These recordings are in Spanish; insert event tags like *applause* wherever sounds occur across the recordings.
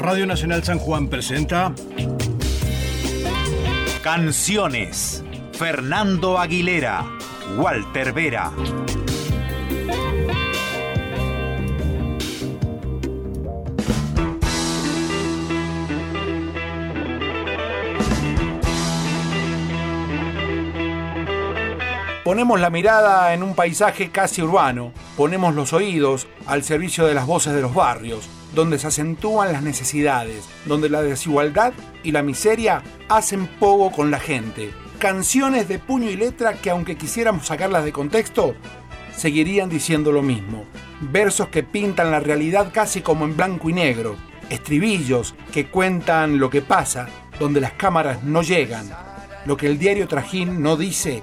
Radio Nacional San Juan presenta Canciones. Fernando Aguilera, Walter Vera. Ponemos la mirada en un paisaje casi urbano, ponemos los oídos al servicio de las voces de los barrios, donde se acentúan las necesidades, donde la desigualdad y la miseria hacen poco con la gente. Canciones de puño y letra que aunque quisiéramos sacarlas de contexto, seguirían diciendo lo mismo. Versos que pintan la realidad casi como en blanco y negro. Estribillos que cuentan lo que pasa, donde las cámaras no llegan. Lo que el diario Trajín no dice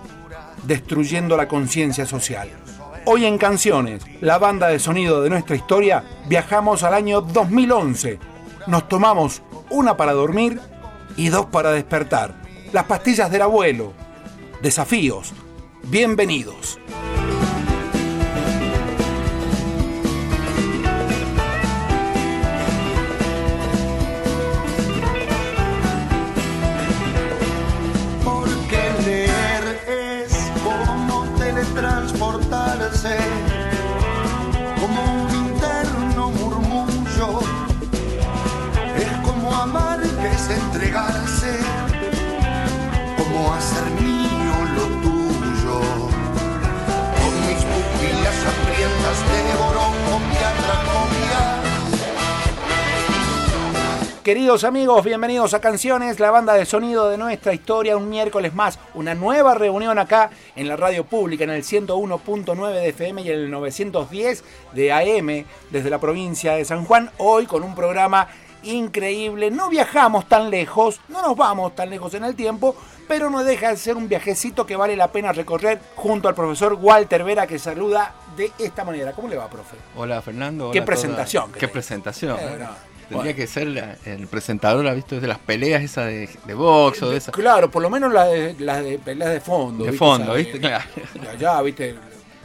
destruyendo la conciencia social. Hoy en Canciones, la banda de sonido de nuestra historia, viajamos al año 2011. Nos tomamos una para dormir y dos para despertar. Las pastillas del abuelo. Desafíos. Bienvenidos. Queridos amigos, bienvenidos a Canciones, la banda de sonido de nuestra historia, un miércoles más, una nueva reunión acá en la radio pública, en el 101.9 de FM y en el 910 de AM, desde la provincia de San Juan, hoy con un programa increíble, no viajamos tan lejos, no nos vamos tan lejos en el tiempo, pero no deja de ser un viajecito que vale la pena recorrer junto al profesor Walter Vera que saluda de esta manera. ¿Cómo le va, profe? Hola Fernando. Qué hola presentación Qué tenés. presentación. Eh. Tendría que ser la- el presentador, ¿ha visto? De las peleas esas de, de box o de esas. Claro, por lo menos las de, las de peleas de fondo. De ¿viste? fondo, de- ¿viste? Claro. de allá, viste,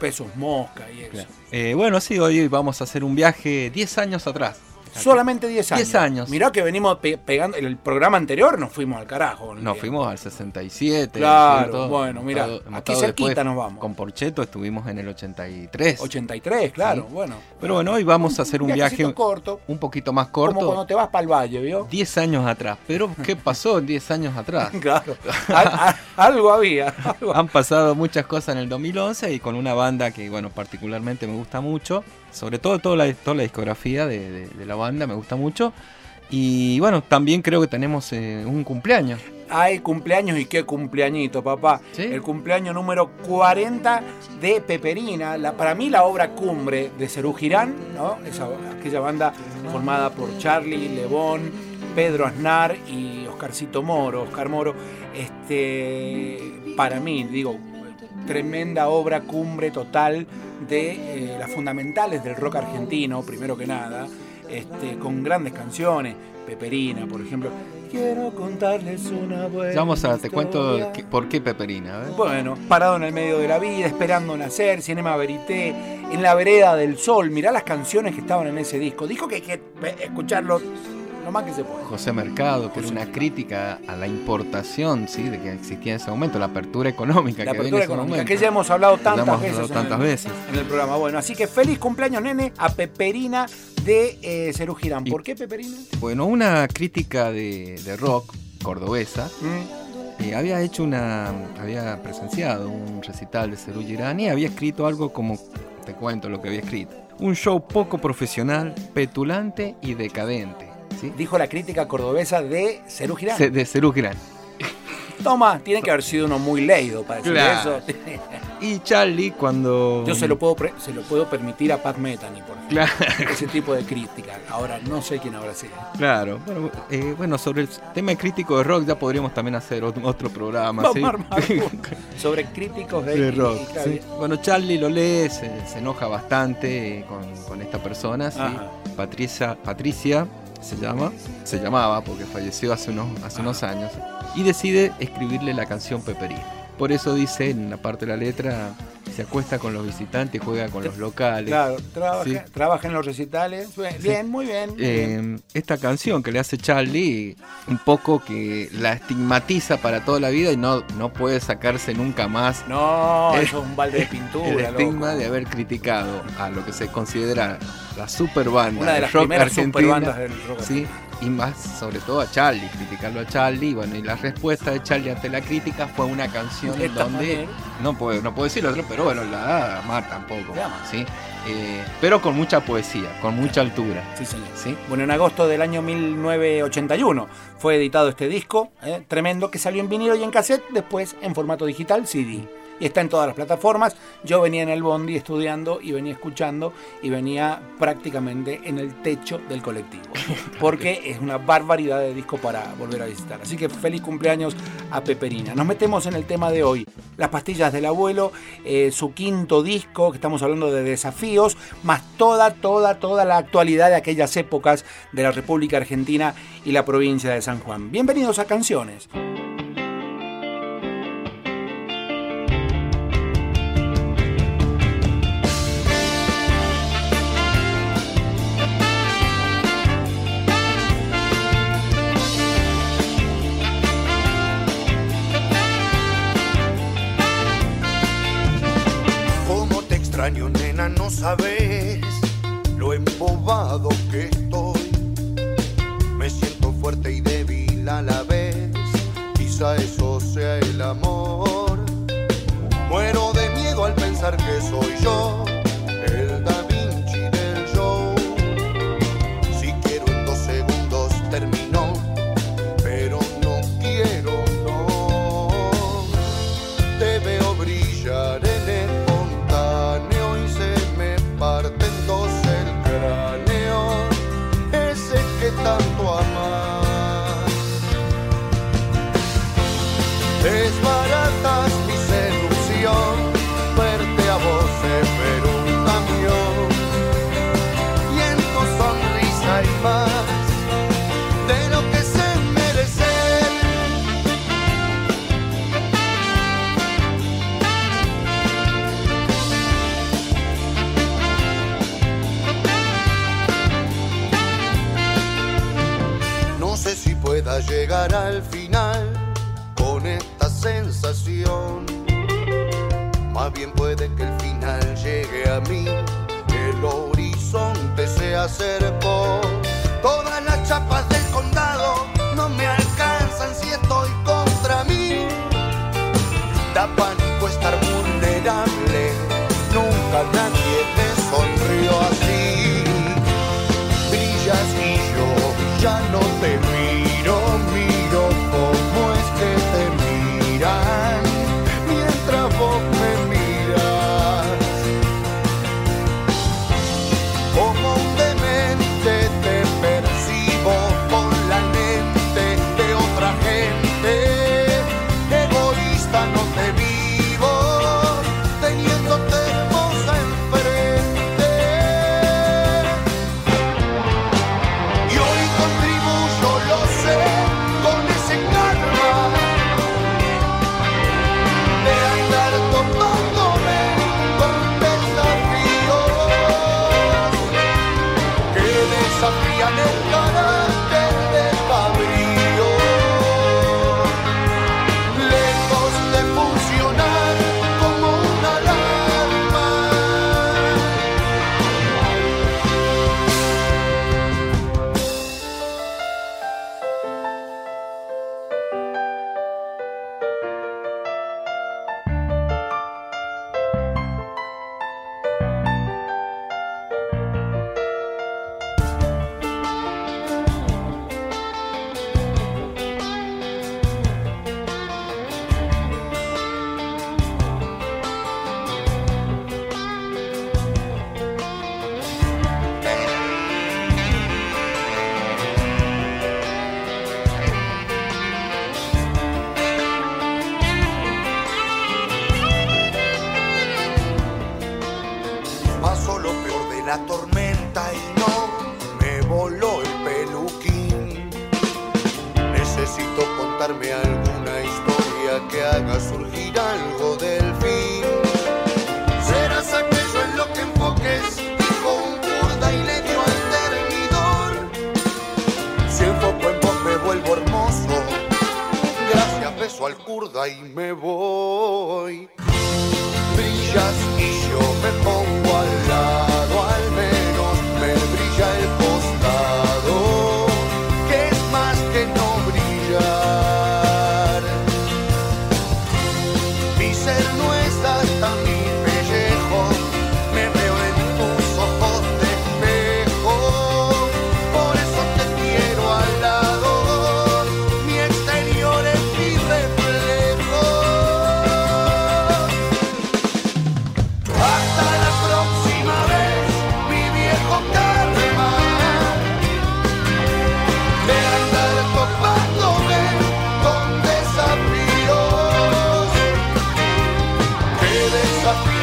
pesos mosca y eso. Eh, bueno, sí, hoy vamos a hacer un viaje 10 años atrás. Solamente 10 años. 10 años. Mirá que venimos pe- pegando. En el programa anterior nos fuimos al carajo. Nos fuimos al 67. Claro, bueno, mirá, estado- aquí cerquita después nos vamos. Con Porcheto estuvimos en el 83. 83, claro, Sí. bueno. Pero bueno, hoy vamos a hacer un viaje viajecito corto. un poquito más Como cuando corto. te vas para el valle, ¿vio? 10 años atrás. Pero, ¿qué pasó en 10 años atrás? *laughs* Claro. Al- al- algo había. *laughs* algo- Han pasado muchas cosas en el 2011 y con una banda que, bueno, particularmente me gusta mucho. Sobre todo toda la, toda la discografía de, de- de la banda me gusta mucho. Y bueno, también creo que tenemos eh, un cumpleaños. Hay cumpleaños y qué cumpleañito, papá. ¿Sí? El cumpleaños número 40 de Peperina. La, para mí la obra cumbre de Cerú Girán, ¿no? Esa, aquella banda formada por Charlie, Lebón, Pedro Aznar y Oscarcito Moro, Oscar Moro. Este, para mí, digo, tremenda obra cumbre total de eh, las fundamentales del rock argentino, primero que nada, este, con grandes canciones. Peperina, por ejemplo. Quiero contarles una buena Ya vamos a, te cuento que- por qué Peperina. ver. Bueno, parado en el medio de la vida, esperando nacer, Cinema Verité, en la vereda del sol. Mirá las canciones que estaban en ese disco. Dijo que hay que eh, escucharlo lo más que se pueda. José Mercado, que era una crítica a la importación ¿sí? de que existía en ese momento, la apertura económica La que apertura económica, momento. que ya hemos hablado tantas hemos veces, hablado en el- tantas veces. en el programa. Bueno, así que feliz cumpleaños, nene, a Peperina de eh, Cerú Girán. Y- ¿Por qué Peperina? Bueno, una crítica de, de rock cordobesa Mm, Eh, había hecho una. había presenciado un recital de Cerú Girán y había escrito algo como. te cuento lo que había escrito. Un show poco profesional, petulante y decadente. ¿Sí? Dijo la crítica cordobesa de Cerú Girán. De Cerú Girán. *laughs* Toma, tiene que haber sido uno muy leído para decir Claro. eso. Y Charlie, cuando. Yo se lo puedo se lo puedo permitir a Pat Metheny, por ejemplo. Claro, Ese tipo de crítica. Ahora, no sé quién habrá sido. claro. Bueno, eh, bueno, sobre el tema crítico de rock ya podríamos también hacer otro, programa. ¿sí? *laughs* sobre críticos de, de rock. sí. Bueno, Charlie lo lee, se, se enoja bastante con, con esta persona. Patricia, Patricia se llama, se llamaba porque falleció hace unos, hace unos años, y decide escribirle la canción Peperina. Por eso dice en la parte de la letra, se acuesta con los visitantes, juega con los locales. Claro, trabaja, Sí. trabaja en los recitales. Bien, muy bien. muy bien. Eh, esta canción que le hace Charlie, un poco que la estigmatiza para toda la vida y no, no puede sacarse nunca más No, eh, *laughs* eso es un balde de pintura. el estigma loco. de haber criticado a lo que se considera la super banda Una de las rock primeras argentina, superbandas del rock sí, y más sobre todo a Charlie, criticarlo a Charlie, y bueno, y la respuesta de Charlie ante la crítica fue una canción en donde manera. no puedo, no puedo decir otro, pero bueno, la amar tampoco, sí, Eh, pero con mucha poesía, con mucha altura, Sí, señor. sí. Bueno, en agosto del año 1981 fue editado este disco, eh, tremendo, que salió en vinilo y en cassette, después en formato digital, CD. Y está en todas las plataformas. Yo venía en el bondi estudiando y venía escuchando y venía prácticamente en el techo del colectivo. *laughs* Porque es una barbaridad de disco para volver a visitar. Así que feliz cumpleaños a Peperina. Nos metemos en el tema de hoy. Las pastillas del abuelo, eh, su quinto disco, que estamos hablando de desafíos, más toda, toda, toda la actualidad de aquellas épocas de la República Argentina y la provincia de San Juan. Bienvenidos a Canciones. Sabes lo embobado que estoy. Me siento fuerte y débil a la vez. Quizá eso sea el amor. Muero de miedo al pensar que soy yo,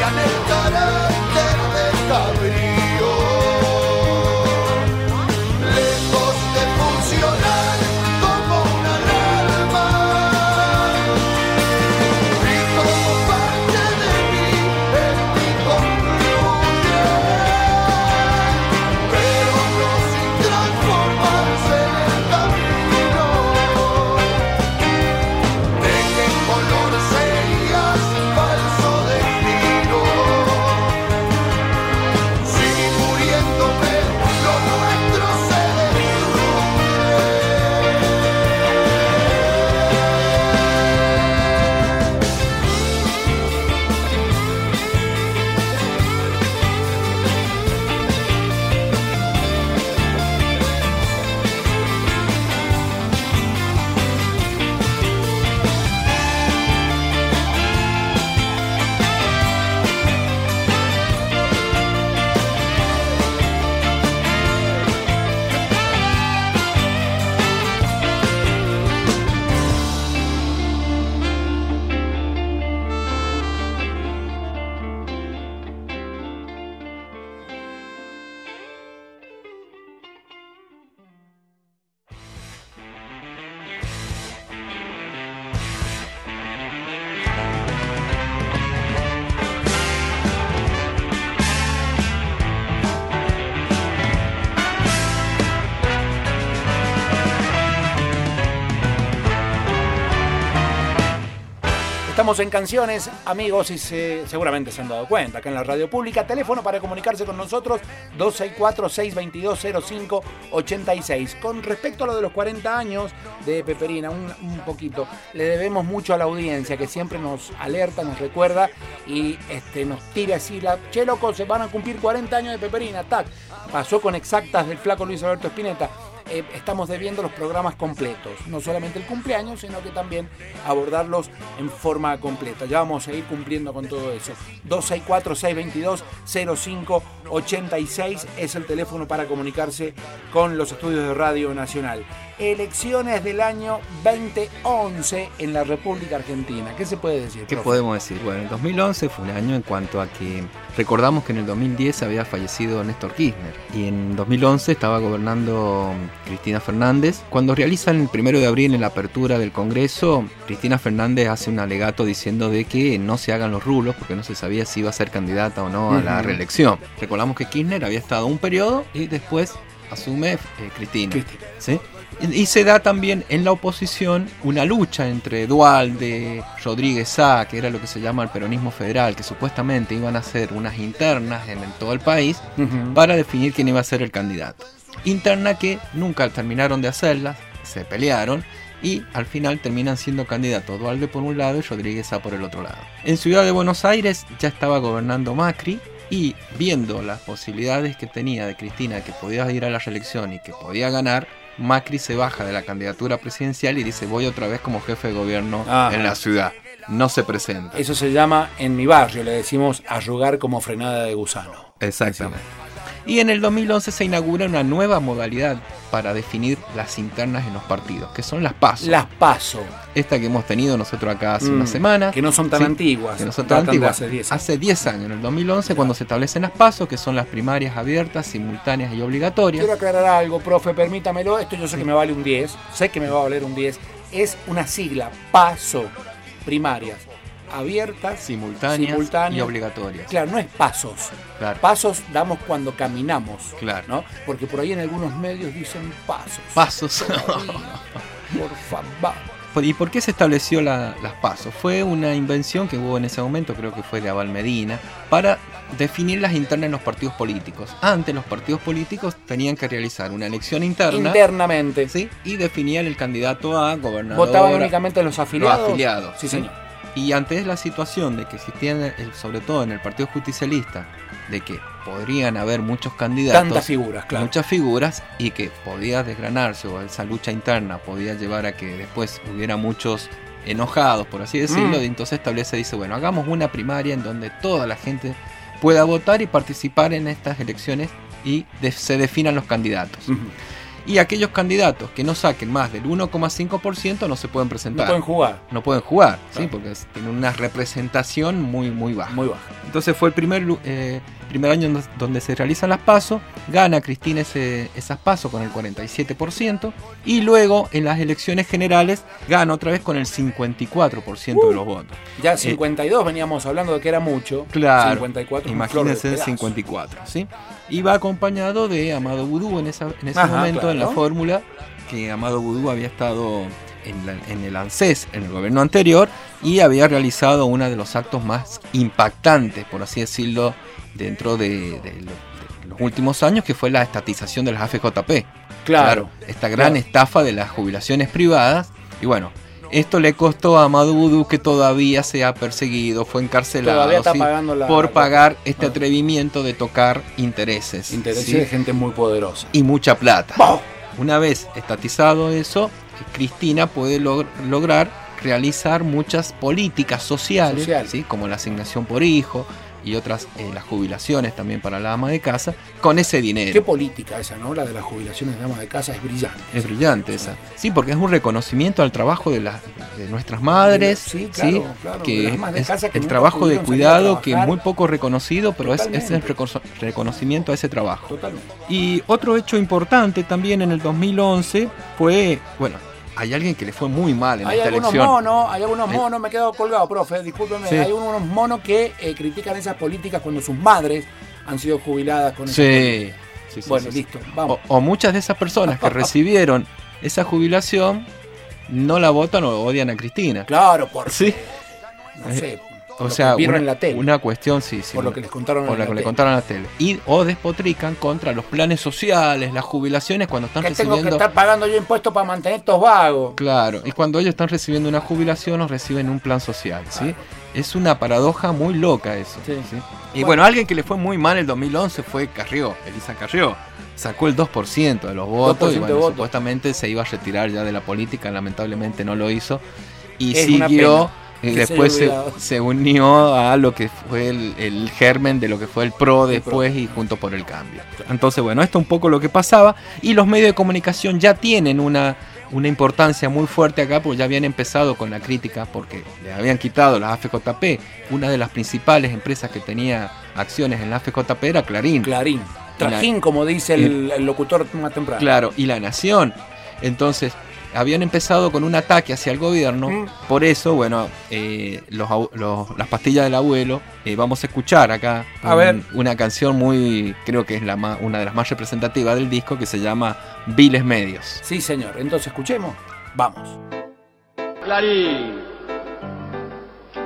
pianettara En canciones, amigos, y se- seguramente se han dado cuenta, acá en la radio pública. Teléfono para comunicarse con nosotros, 264-622-0586. Con respecto a lo de los 40 años de Peperina, un, un poquito, le debemos mucho a la audiencia que siempre nos alerta, nos recuerda y este, nos tira así la... Che, loco, se van a cumplir 40 años de Peperina, tac. Pasó con exactas del flaco Luis Alberto Spinetta eh, estamos debiendo los programas completos, no solamente el cumpleaños, sino que también abordarlos en forma completa. Ya vamos a ir cumpliendo con todo eso. 264-622-0586 es el teléfono para comunicarse con los estudios de Radio Nacional. Elecciones del año 2011 en la República Argentina. ¿Qué se puede decir? ¿Qué profe? podemos decir? Bueno, el 2011 fue un año en cuanto a que recordamos que en el 2010 había fallecido Néstor Kirchner y en 2011 estaba gobernando Cristina Fernández. Cuando realizan el primero de abril en la apertura del Congreso, Cristina Fernández hace un alegato diciendo de que no se hagan los rulos porque no se sabía si iba a ser candidata o no a la reelección. Recordamos que Kirchner había estado un periodo y después asume eh, Cristina. Cristina. ¿sí? Y se da también en la oposición una lucha entre Dualde, Rodríguez Sá, que era lo que se llama el peronismo federal, que supuestamente iban a hacer unas internas en todo el país Ujú. para definir quién iba a ser el candidato. Interna que nunca terminaron de hacerlas, se pelearon y al final terminan siendo candidatos Dualde por un lado y Rodríguez Sá por el otro lado. En Ciudad de Buenos Aires ya estaba gobernando Macri y viendo las posibilidades que tenía de Cristina que podía ir a la reelección y que podía ganar, Macri se baja de la candidatura presidencial y dice voy otra vez como jefe de gobierno Ah. en la ciudad. No se presenta. Eso se llama, en mi barrio, le decimos arrugar como frenada de gusano. Exactamente. Y en el 2011 se inaugura una nueva modalidad para definir las internas en los partidos, que son las PASO. Las paso. Esta que hemos tenido nosotros acá hace Mm, una semana. que no son tan Sí, antiguas, Que no son tan antiguas. hace 10 años. Hace 10 años, en el 2011, cuando se establecen las PASO, que son las primarias abiertas, simultáneas y obligatorias. Quiero aclarar algo, profe, permítamelo. Esto yo sé que me vale un 10, sé que me va a valer un 10. Es una sigla, PASO, primarias, abiertas, Simultáneas, simultáneas. y obligatorias. Claro, no es pasos. Claro. Pasos damos cuando caminamos, Claro. ¿no? Porque por ahí en algunos medios dicen pasos. Pasos. Todavía, *laughs* Por favor. por- ¿Y por qué se estableció la- las pasos? Fue una invención que hubo en ese momento, creo que fue de Abal Medina, para definir las internas en los partidos políticos. Antes los partidos políticos tenían que realizar una elección interna Internamente. ¿sí? y definían el candidato a gobernador. Votaban únicamente los afiliados. Los afiliados, Sí, ¿sí? señor. Y ante la situación de que existían, sobre todo en el Partido Justicialista, de que podrían haber muchos candidatos, Tantas figuras, claro. muchas figuras, y que podía desgranarse o esa lucha interna podía llevar a que después hubiera muchos enojados, por así decirlo, Mm. y entonces establece, dice, bueno, hagamos una primaria en donde toda la gente pueda votar y participar en estas elecciones y de- se definan los candidatos. Ujú. Y aquellos candidatos que no saquen más del 1,5% no se pueden No presentar pueden jugar. no pueden jugar, ¿sí? Porque tienen una representación muy, muy baja. Muy baja. Entonces fue el primer, eh, primer año donde, se realizan las pasos, gana Cristina ese- esas pasos con el 47%, y luego en las elecciones generales gana otra vez con el 54% de los votos. Ya 52 veníamos hablando de que era mucho. Eh, Claro, 54 es un flor de Imagínense pedazo. 54, ¿sí? Y va acompañado de Amado Vudú en, esa- en ese Ajá, momento en la fórmula, que Amado Vudú había estado en, la- en el ANSES, en el gobierno anterior, y había realizado uno de los actos más impactantes, por así decirlo, dentro de, de lo- de los últimos años, que fue la estatización de las AFJP. Claro. esta gran claro. estafa de las jubilaciones privadas. Y bueno, esto le costó a Vudú que todavía sea perseguido, fue encarcelado está ¿sí? pagando la. por la- pagar este Ah. atrevimiento de tocar intereses. Intereses ¿sí? de gente muy poderosa. Y mucha plata. Una vez estatizado eso, Cristina puede log- lograr realizar muchas políticas sociales, Sociales. ¿sí? como la asignación por hijo y otras, eh, las jubilaciones también para la ama de casa, con ese dinero. Qué política esa, ¿no? La de las jubilaciones de damas de casa es brillante. Es brillante esa. Sí, porque es un reconocimiento al trabajo de, las de nuestras madres. Sí, claro, claro, Que de es el trabajo de cuidado que es muy poco reconocido, pero es, es el recono- reconocimiento a ese trabajo. Totalmente. Y otro hecho importante también en el 2011 fue, bueno, hay alguien que le fue muy mal en Hay esta algunos elección. monos, hay algunos monos, me he quedado colgado, profe, discúlpeme. Sí. Hay unos monos que eh, critican esas políticas cuando sus madres han sido jubiladas con Sí. sí, sí, Bueno, listo, vamos. O, o muchas de esas personas que *laughs* recibieron esa jubilación no la votan o odian a Cristina. Claro, por Sí. no sé, O lo sea, que vieron una, en la tele, una cuestión, sí, sí. por lo que les contaron por en la que le tele. contaron la tele. Y o despotrican contra los planes sociales, las jubilaciones cuando están Que tengo que recibiendo. estar pagando yo impuestos para mantener estos vagos. Claro, y cuando ellos están recibiendo una jubilación o reciben un plan social, ¿sí? Es una paradoja muy loca eso. Sí. ¿sí? Y Bueno. bueno, alguien que le fue muy mal el 2011 fue Carrió, Elisa Carrió. Sacó el 2% de los votos 2% y bueno, supuestamente se iba a retirar ya de la política, lamentablemente no lo hizo. Y Es siguió, y después se, se unió a lo que fue el, el germen de lo que fue el PRO El después y junto por el cambio. Entonces, bueno, esto es un poco lo que pasaba. Y los medios de comunicación ya tienen una, una importancia muy fuerte acá, porque ya habían empezado con la crítica, porque le habían quitado las AFJP. Una de las principales empresas que tenía acciones en la AFJP era Clarín. Clarín. Trajín, como dice el, el locutor más temprano. Claro, y la Nación. Entonces, habían empezado con un ataque hacia el gobierno. Mm. Por eso, bueno, eh, los, au- los- las pastillas del abuelo, eh, vamos a escuchar acá A un- ver. una canción muy, creo que es la ma- una de las más representativas del disco, que se llama Viles Medios. Sí, señor. Entonces, escuchemos. Vamos. Clarín,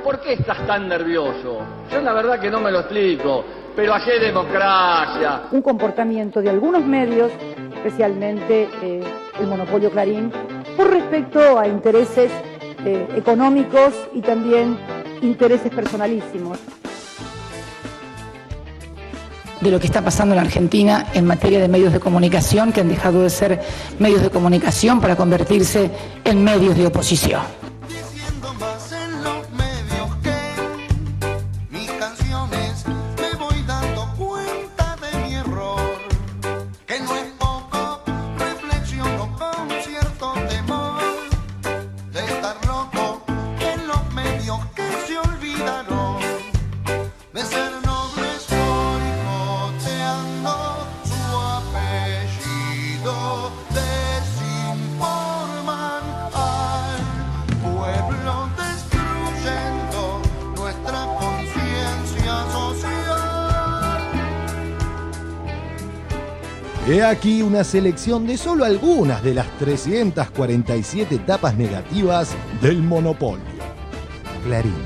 ¿por qué estás tan nervioso? Yo la verdad que no me lo explico, pero hay democracia. un comportamiento de algunos medios, especialmente eh, el monopolio Clarín, por respecto a intereses eh, económicos y también intereses personalísimos. de lo que está pasando en la Argentina en materia de medios de comunicación que han dejado de ser medios de comunicación para convertirse en medios de oposición. He aquí una selección de solo algunas de las 347 etapas negativas del monopolio. Clarín,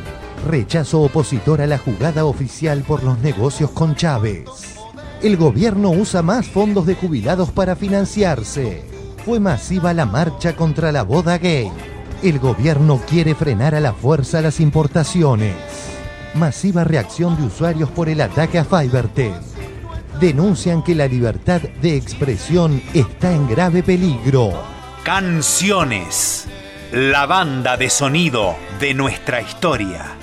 rechazo opositor a la jugada oficial por los negocios con Chávez. El gobierno usa más fondos de jubilados para financiarse. Fue masiva la marcha contra la boda gay. El gobierno quiere frenar a la fuerza las importaciones. Masiva reacción de usuarios por el ataque a Fivertel. Denuncian que la libertad de expresión está en grave peligro. Canciones. La banda de sonido de nuestra historia.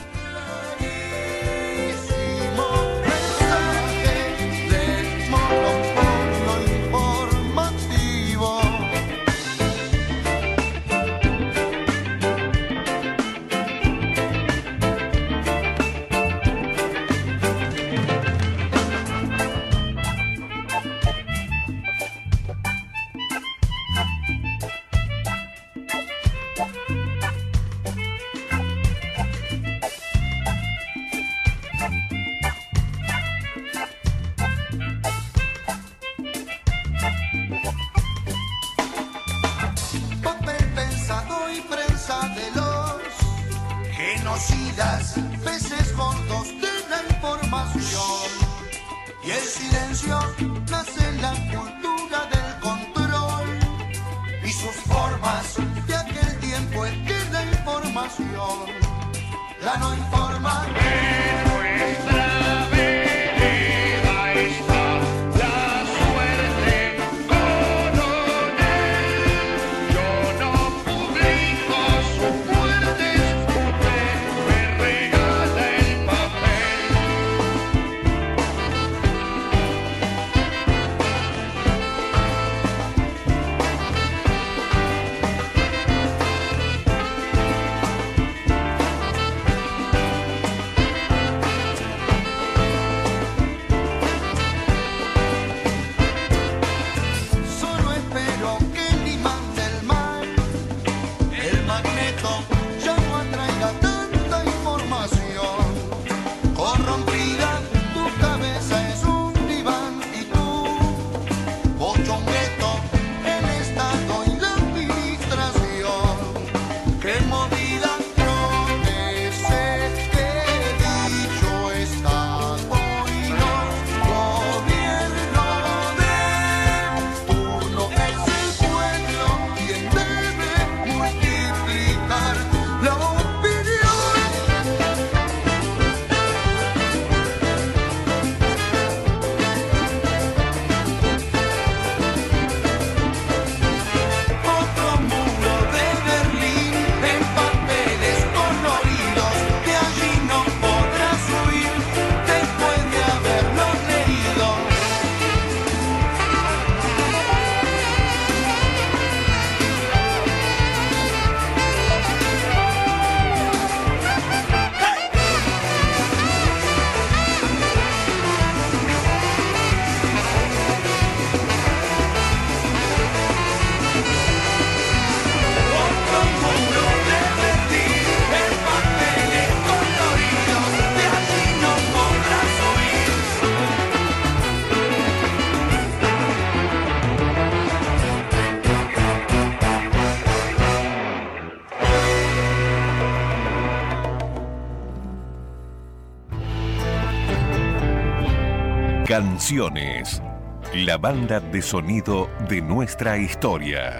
Canciones. La banda de sonido de nuestra historia.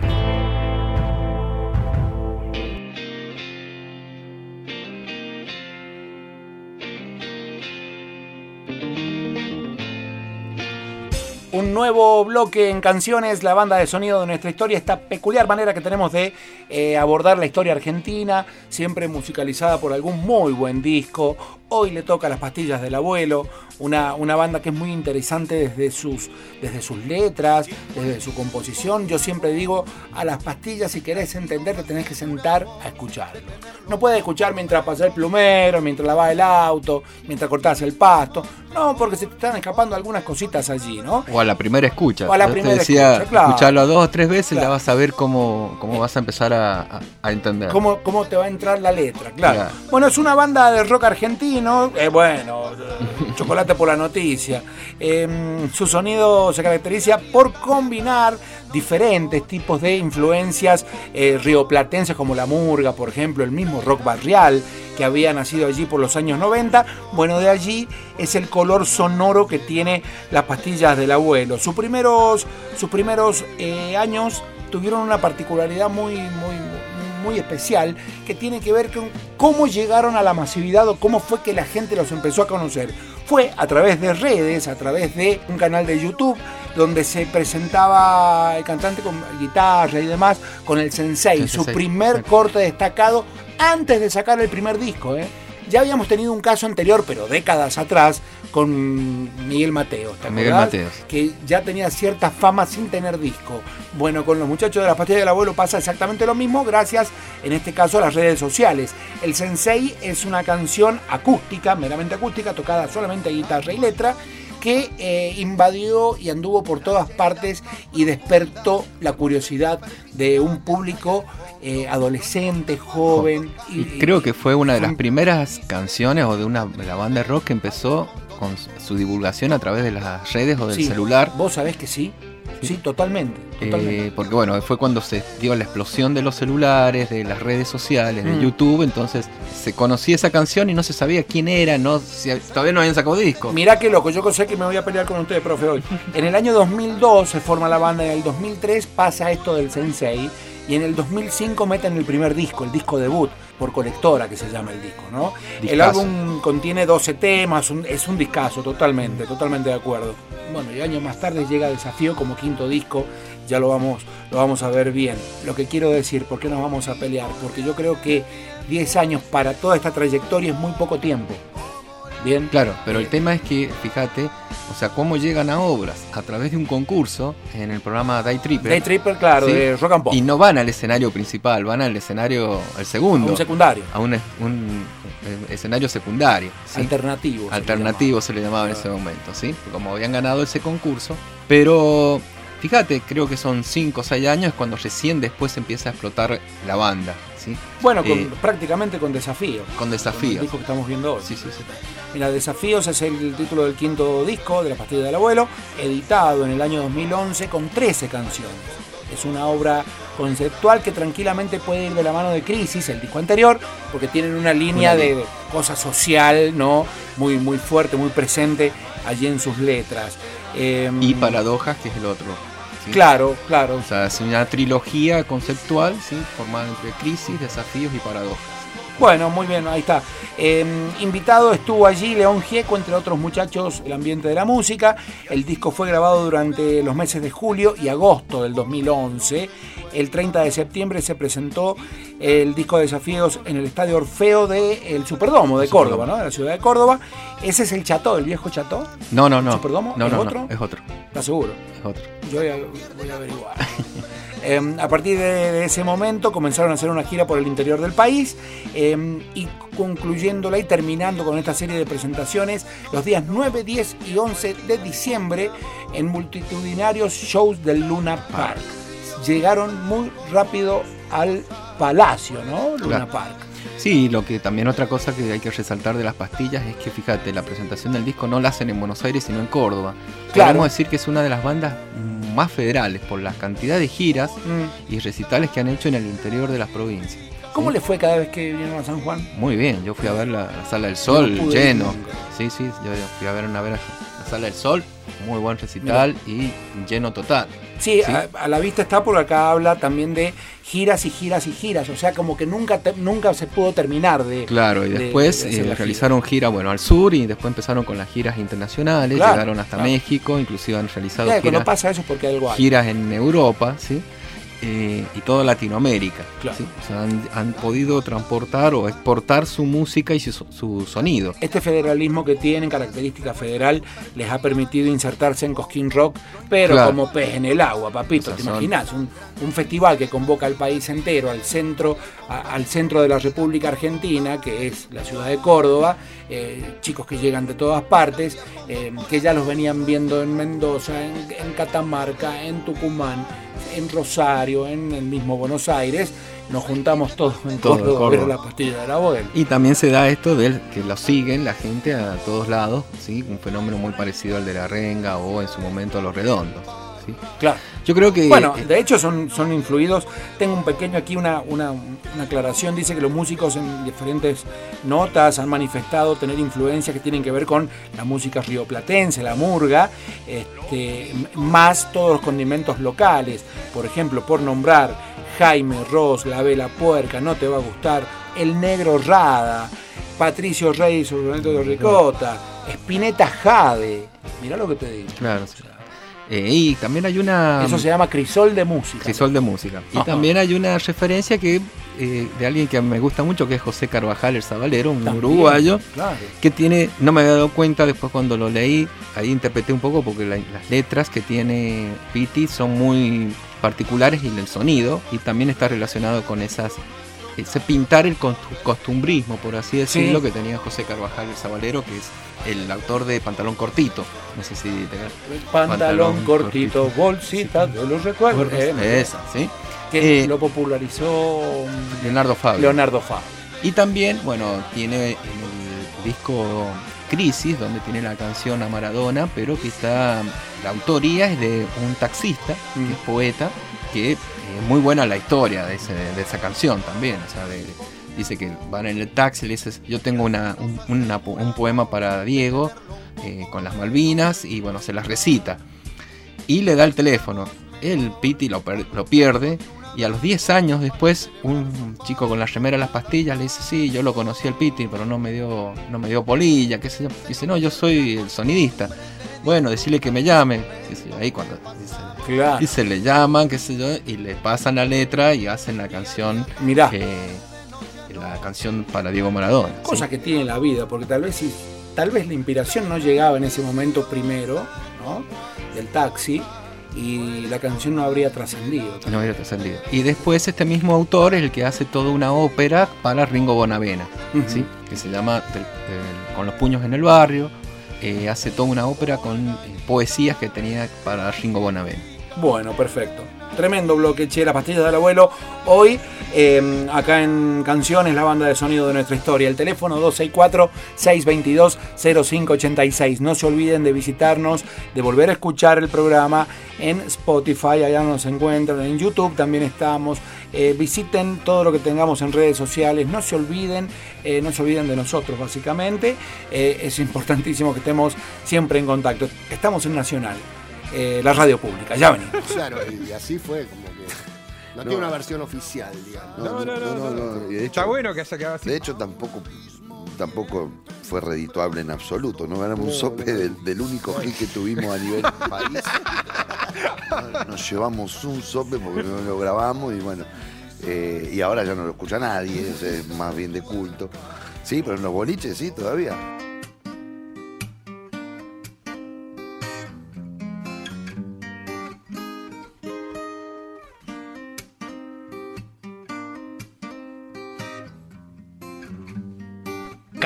Nuevo bloque en canciones, la banda de sonido de nuestra historia, esta peculiar manera que tenemos de eh, abordar la historia argentina, siempre musicalizada por algún muy buen disco. Hoy le toca Las pastillas del abuelo, una, una banda que es muy interesante desde sus, desde sus letras, desde su composición. Yo siempre digo, a las pastillas si querés entender te tenés que sentar a escucharlo. No puedes escuchar mientras pasa el plumero, mientras lavas el auto, mientras cortás el pasto. No, porque se te están escapando algunas cositas allí, ¿no? O a la primera escucha. O a la Yo primera te decía, escucha, claro. escucharlo dos o tres veces, Claro. ya vas a ver cómo, cómo vas a empezar a, a- a entender. cómo, cómo te va a entrar la letra, claro. Claro. Bueno, es una banda de rock argentino, eh, bueno, eh, chocolate por la noticia. Eh, su sonido se caracteriza por combinar diferentes tipos de influencias eh, rioplatenses como la murga, por ejemplo, el mismo rock barrial que había nacido allí por los años 90. Bueno, de allí es el color sonoro que tiene las pastillas del abuelo. Sus primeros, sus primeros eh, años tuvieron una particularidad muy, muy, muy especial que tiene que ver con cómo llegaron a la masividad o cómo fue que la gente los empezó a conocer. Fue a través de redes, a través de un canal de YouTube donde se presentaba el cantante con guitarra y demás con el Sensei, El su Sensei, primer exacto. corte destacado antes de sacar el primer disco. ¿eh? Ya habíamos tenido un caso anterior, pero décadas atrás, con Miguel Mateos. ¿te Miguel acordás? Mateos. que ya tenía cierta fama sin tener disco. Bueno, con los muchachos de la pastilla del abuelo pasa exactamente lo mismo, gracias en este caso a las redes sociales. El Sensei es una canción acústica, meramente acústica, tocada solamente a guitarra y letra, que eh, invadió y anduvo por todas partes y despertó la curiosidad de un público eh, adolescente, joven. Y creo que fue una de las primeras canciones o de una de la banda de rock que empezó con su- su divulgación a través de las redes o del Sí, celular. Vos sabés que sí, sí, totalmente. totalmente. Eh, porque bueno, fue cuando se dio la explosión de los celulares, de las redes sociales, de Mm. YouTube, entonces se conocía esa canción y no se sabía quién era, no si- todavía no habían sacado disco. Mirá qué loco, yo sé que me voy a pelear con ustedes, profe, hoy. *laughs* En el año 2002 se forma la banda, en el 2003 pasa esto del Sensei, y en el 2005 meten el primer disco, el disco debut, por colectora que se llama el disco, ¿no? El álbum contiene 12 temas, un- es un discazo, totalmente, totalmente de acuerdo. Bueno, y años más tarde llega Desafío como quinto disco, ya lo vamos, lo vamos a ver bien. Lo que quiero decir, ¿por qué nos vamos a pelear? Porque yo creo que 10 años para toda esta trayectoria es muy poco tiempo. Bien. Claro, pero el tema es que, fíjate, o sea, cómo llegan a obras a través de un concurso en el programa Day Tripper. Day Tripper, claro, de Rock and Pop. Y no van al escenario principal, van al escenario, al segundo. A un secundario. A un, un, eh, escenario secundario. ¿sí? Alternativo. se le Alternativo se le llamaba en ese momento, ¿sí? Como habían ganado ese concurso. Pero, fíjate, creo que son 5 o 6 años cuando recién después empieza a explotar la banda, ¿sí? Bueno, con- Eh, prácticamente con desafío. con Con el desafíos. disco que estamos viendo hoy. Sí, sí, sí. Mira, Desafíos es el título del quinto disco de La Pastilla del Abuelo, editado en el año 2011 con 13 canciones. Es una obra conceptual que tranquilamente puede ir de la mano de Crisis, el disco anterior, porque tienen una línea Una de cosa social, ¿no? Muy, muy fuerte, muy presente allí en sus letras. Eh, Y Paradojas, que es el otro. ¿Sí? Claro, claro. O sea, es una trilogía conceptual, ¿sí? Formada entre crisis, desafíos y paradojas. Bueno, muy bien, ahí está. Eh, invitado estuvo allí León Gieco, entre otros muchachos del ambiente de la música. El disco fue grabado durante los meses de julio y agosto del 2011. El 30 de septiembre se presentó el disco de desafíos en el Estadio Orfeo del Superdomo de Córdoba, ¿no? De la ciudad de Córdoba. Ese es el Cható, el viejo Cható. No, no, no. ¿Superdomo? No, ¿Es no, otro? no, es otro. ¿Estás seguro? Es otro. Yo voy a, voy a averiguar. *laughs* Eh, a partir de, de ese momento comenzaron a hacer una gira por el interior del país eh, y concluyéndola y terminando con esta serie de presentaciones los días 9, 10 y 11 de diciembre en multitudinarios shows del Luna Park. Llegaron muy rápido al Palacio, ¿no? Luna Claro. Park. Sí, lo que también otra cosa que hay que resaltar de las pastillas es que fíjate, la presentación del disco no la hacen en Buenos Aires sino en Córdoba. Claro. Podemos decir que es una de las bandas más federales por la cantidad de giras Mm. y recitales que han hecho en el interior de las provincias. ¿Cómo ¿sí? le fue cada vez que vinieron a San Juan? Muy bien, yo fui a ver la, la Sala del Sol No lleno. Sí, sí, yo fui a ver una vez la Sala del Sol, muy buen recital y lleno total. Sí, Sí. A, a la vista está porque acá habla también de giras y giras y giras, o sea, como que nunca te- nunca se pudo terminar de... Claro, y de- después de eh, realizaron gira, bueno, al sur y después empezaron con las giras internacionales, Claro, llegaron hasta claro. México, inclusive han realizado Claro, giras, pasa eso es porque algo hay. giras en Europa, ¿sí? Eh, y toda Latinoamérica. Claro. ¿sí? O sea, han, han podido transportar o exportar su música y su, su sonido. Este federalismo que tienen, característica federal, les ha permitido insertarse en Cosquín Rock, pero Claro. como pez en el agua, papito. O sea, ¿Te son- imaginas? Un, un festival que convoca al país entero, al centro, a- al centro de la República Argentina, que es la ciudad de Córdoba, eh, chicos que llegan de todas partes, eh, que ya los venían viendo en Mendoza, en, en Catamarca, en Tucumán, en Rosario, en el mismo Buenos Aires. Nos juntamos todos en Todos en Córdoba a ver Córdoba. la pastilla de la Boel. Y también se da esto del que lo siguen la gente a todos lados, ¿sí? un fenómeno muy parecido al de la renga o en su momento a los redondos. ¿sí? Claro. Yo creo que Bueno, eh, de hecho son, son influidos. Tengo un pequeño aquí, una, una, una aclaración. Dice que los músicos en diferentes notas han manifestado tener influencias que tienen que ver con la música rioplatense, la murga, este, más todos los condimentos locales. Por ejemplo, por nombrar Jaime Ross, La Vela Puerca, No Te Va a Gustar, El Negro Rada, Patricio Reyes, Orlando de Ricota, Spinetta Jade. Mirá lo que te digo. claro, sí. Eh, y también hay una Eso se llama crisol de música. crisol de música. Y Ajá. también hay una referencia que eh, de alguien que me gusta mucho, que es José Carvajal, el Sabalero, un También, uruguayo, Claro. que tiene, no me había dado cuenta después cuando lo leí, ahí interpreté un poco porque la- las letras que tiene Piti son muy particulares y el sonido, y también está relacionado con esas ese pintar el costu- costumbrismo, por así decirlo, que tenía José Carvajal el Sabalero, que es el autor de Pantalón Cortito. No sé si te Pantalón, Pantalón cortito, bolsita de los recuerdos. Eh, Esa, ¿sí? que Eh, lo popularizó Leonardo Fabio. Leonardo Fabio. Y también, bueno, tiene en el disco Crisis, donde tiene la canción a Maradona, pero que está. La autoría es de un taxista, que es poeta, que es muy buena la historia de, esa canción también. O sea, dice que van en el taxi, le dice: Yo tengo una, un, poema para Diego eh, con las Malvinas, y bueno, se las recita. Y le da el teléfono. El Piti lo, lo pierde. Y a los 10 años después, un chico con la remera de las pastillas le dice, sí, yo lo conocí al Piti, pero no me dio, no me dio polilla, qué sé yo. Dice, no, yo soy el sonidista. Bueno, decirle que me llame. Ahí cuando Claro. y se le llaman, qué sé yo, y le pasan la letra y hacen la canción. Mirá. eh, la canción para Diego Maradona. ¿sí? Cosa que tiene la vida, porque tal vez tal vez la inspiración no llegaba en ese momento primero, ¿no? Del taxi, y la canción no habría trascendido. No había trascendido. Y después este mismo autor es el que hace toda una ópera para Ringo Bonavena, Ujú. ¿sí? que se llama Del- del- Con los puños en el barrio. Eh, hace toda una ópera con eh, poesías que tenía para Ringo Bonavena. Bueno, perfecto. Tremendo bloque, che, las pastillas del abuelo. Hoy, eh, acá en Canciones, la banda de sonido de nuestra historia. El teléfono 264-622-0586. No se olviden de visitarnos, de volver a escuchar el programa en Spotify. Allá nos encuentran. En YouTube también estamos. Eh, visiten todo lo que tengamos en redes sociales. No se olviden, eh, no se olviden de nosotros, básicamente. Eh, es importantísimo que estemos siempre en contacto. Estamos en Nacional. Eh, la radio pública, ya venimos. *laughs* Claro, y así fue como que. No, tiene una versión oficial, digamos. No, no, no, no, hecho- Está bueno que haya quedado así. De hecho, tampoco, tampoco fue redituable en absoluto. No ganamos un sope del, del único hit que tuvimos a nivel *laughs* país. Nos llevamos un sope porque no lo grabamos y bueno. eh, y ahora ya no lo escucha nadie, es más bien de culto. Sí, pero en los boliches sí, todavía.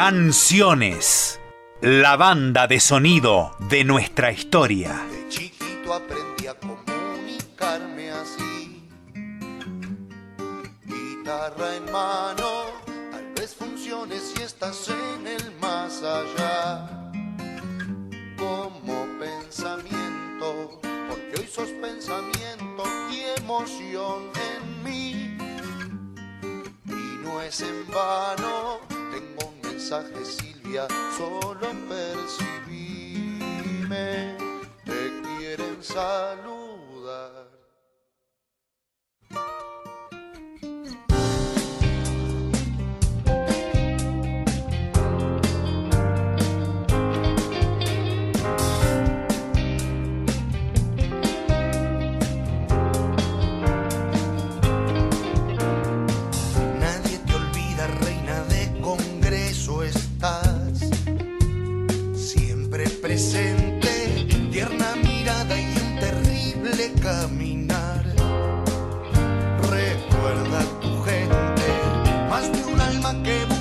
Canciones. La banda de sonido de nuestra historia. chiquito aprendí a comunicarme así. Guitarra en mano, tal vez funcione si estás en el más allá. Como pensamiento, porque hoy sos pensamiento y emoción en mí. Y no es en vano, tengo mensaje Silvia, solo percibíme, te quieren saludar.